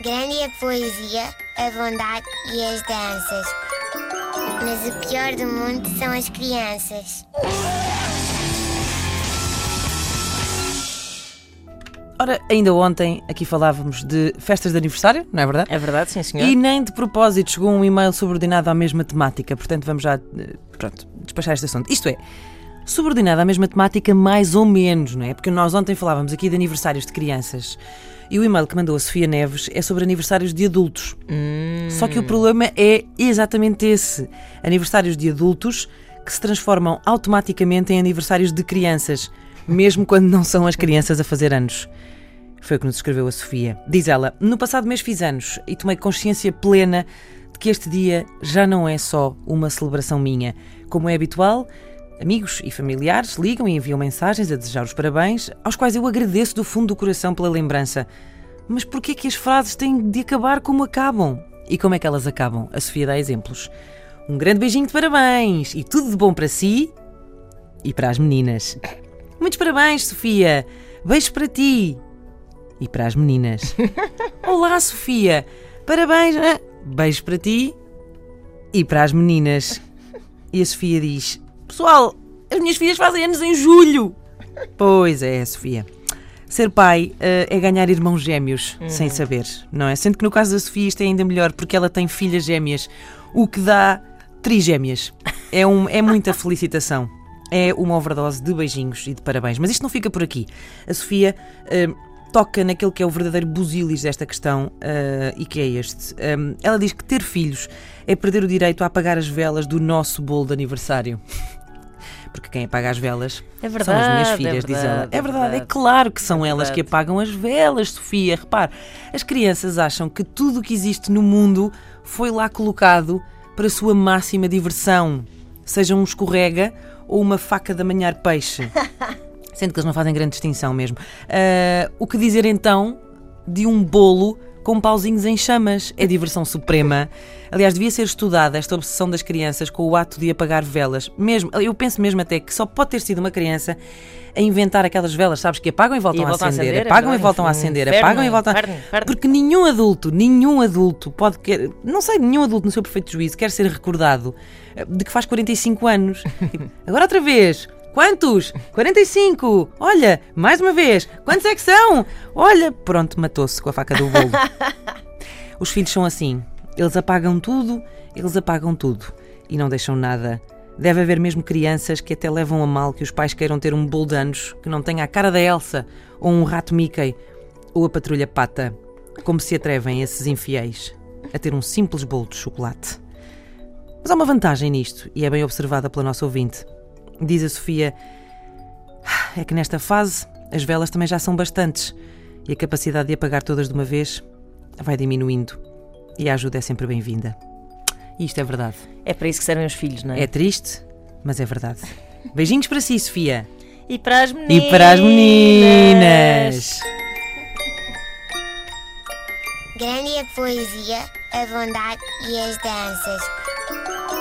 Grande é a poesia, a bondade e as danças. Mas o pior do mundo são as crianças. Ora, ainda ontem aqui falávamos de festas de aniversário, não é verdade? É verdade, sim, senhor. E nem de propósito chegou um e-mail subordinado à mesma temática, portanto vamos já eh, pronto, despachar este assunto. Isto é, subordinado à mesma temática, mais ou menos, não é? Porque nós ontem falávamos aqui de aniversários de crianças e o e-mail que mandou a Sofia Neves é sobre aniversários de adultos. Hum. Só que o problema é exatamente esse: aniversários de adultos que se transformam automaticamente em aniversários de crianças, mesmo quando não são as crianças a fazer anos. Foi o que nos escreveu a Sofia. Diz ela: No passado mês fiz anos e tomei consciência plena de que este dia já não é só uma celebração minha. Como é habitual, amigos e familiares ligam e enviam mensagens a desejar os parabéns, aos quais eu agradeço do fundo do coração pela lembrança. Mas porquê que as frases têm de acabar como acabam? E como é que elas acabam? A Sofia dá exemplos. Um grande beijinho de parabéns e tudo de bom para si e para as meninas. Muitos parabéns, Sofia! Beijos para ti! E para as meninas. Olá, Sofia! Parabéns! ah, Beijos para ti e para as meninas. E a Sofia diz: Pessoal, as minhas filhas fazem anos em julho! Pois é, Sofia. Ser pai eh, é ganhar irmãos gêmeos, sem saber, não é? Sendo que no caso da Sofia isto é ainda melhor porque ela tem filhas gêmeas, o que dá trigêmeas. É, um, é muita felicitação. É uma overdose de beijinhos e de parabéns. Mas isto não fica por aqui. A Sofia eh, toca naquele que é o verdadeiro busilis desta questão eh, e que é este. Eh, ela diz que ter filhos é perder o direito a apagar as velas do nosso bolo de aniversário. Porque quem apaga as velas É são as minhas verdade, filhas, é diz ela. verdade, É é verdade, é verdade. claro que são É elas que verdade. apagam as velas, Sofia. Repare, as crianças acham que tudo o que existe no mundo foi lá colocado para a sua máxima diversão. Seja um escorrega ou uma faca de amanhar peixe. Sendo que eles não fazem grande distinção mesmo. Ah, o que dizer então de um bolo com pauzinhos em chamas? É diversão suprema. Aliás, devia ser estudada esta obsessão das crianças com o ato de apagar velas. Mesmo, eu penso mesmo até que só pode ter sido uma criança a inventar aquelas velas, sabes, que apagam e voltam, E voltam a a acender, acender, apagam e é? voltam a acender, inferno, apagam e voltam a... inferno, inferno. Porque nenhum adulto, nenhum adulto pode querer, não sei, nenhum adulto no seu perfeito juízo quer ser recordado eh, de que faz 45 anos. Tipo, agora outra vez. Quantos? 45! Olha, mais uma vez. Quantos é que são? Olha, pronto, matou-se com a faca do bolo. Os filhos são assim. Eles apagam tudo, eles apagam tudo e não deixam nada. Deve haver mesmo crianças que até levam a mal que os pais queiram ter um bolo de anos que não tenha a cara da Elsa, ou um rato Mickey, ou a patrulha pata. Como se atrevem esses infiéis a ter um simples bolo de chocolate. Mas há uma vantagem nisto, e é bem observada pela nossa ouvinte. Diz a Sofia: é que nesta fase as velas também já são bastantes e a capacidade de apagar todas de uma vez vai diminuindo. E a ajuda é sempre bem-vinda. E isto é verdade. É para isso que servem os filhos, não é? É triste, mas é verdade. Beijinhos para si, Sofia. E para as meninas. E para as meninas. Grande a poesia, a bondade e as danças.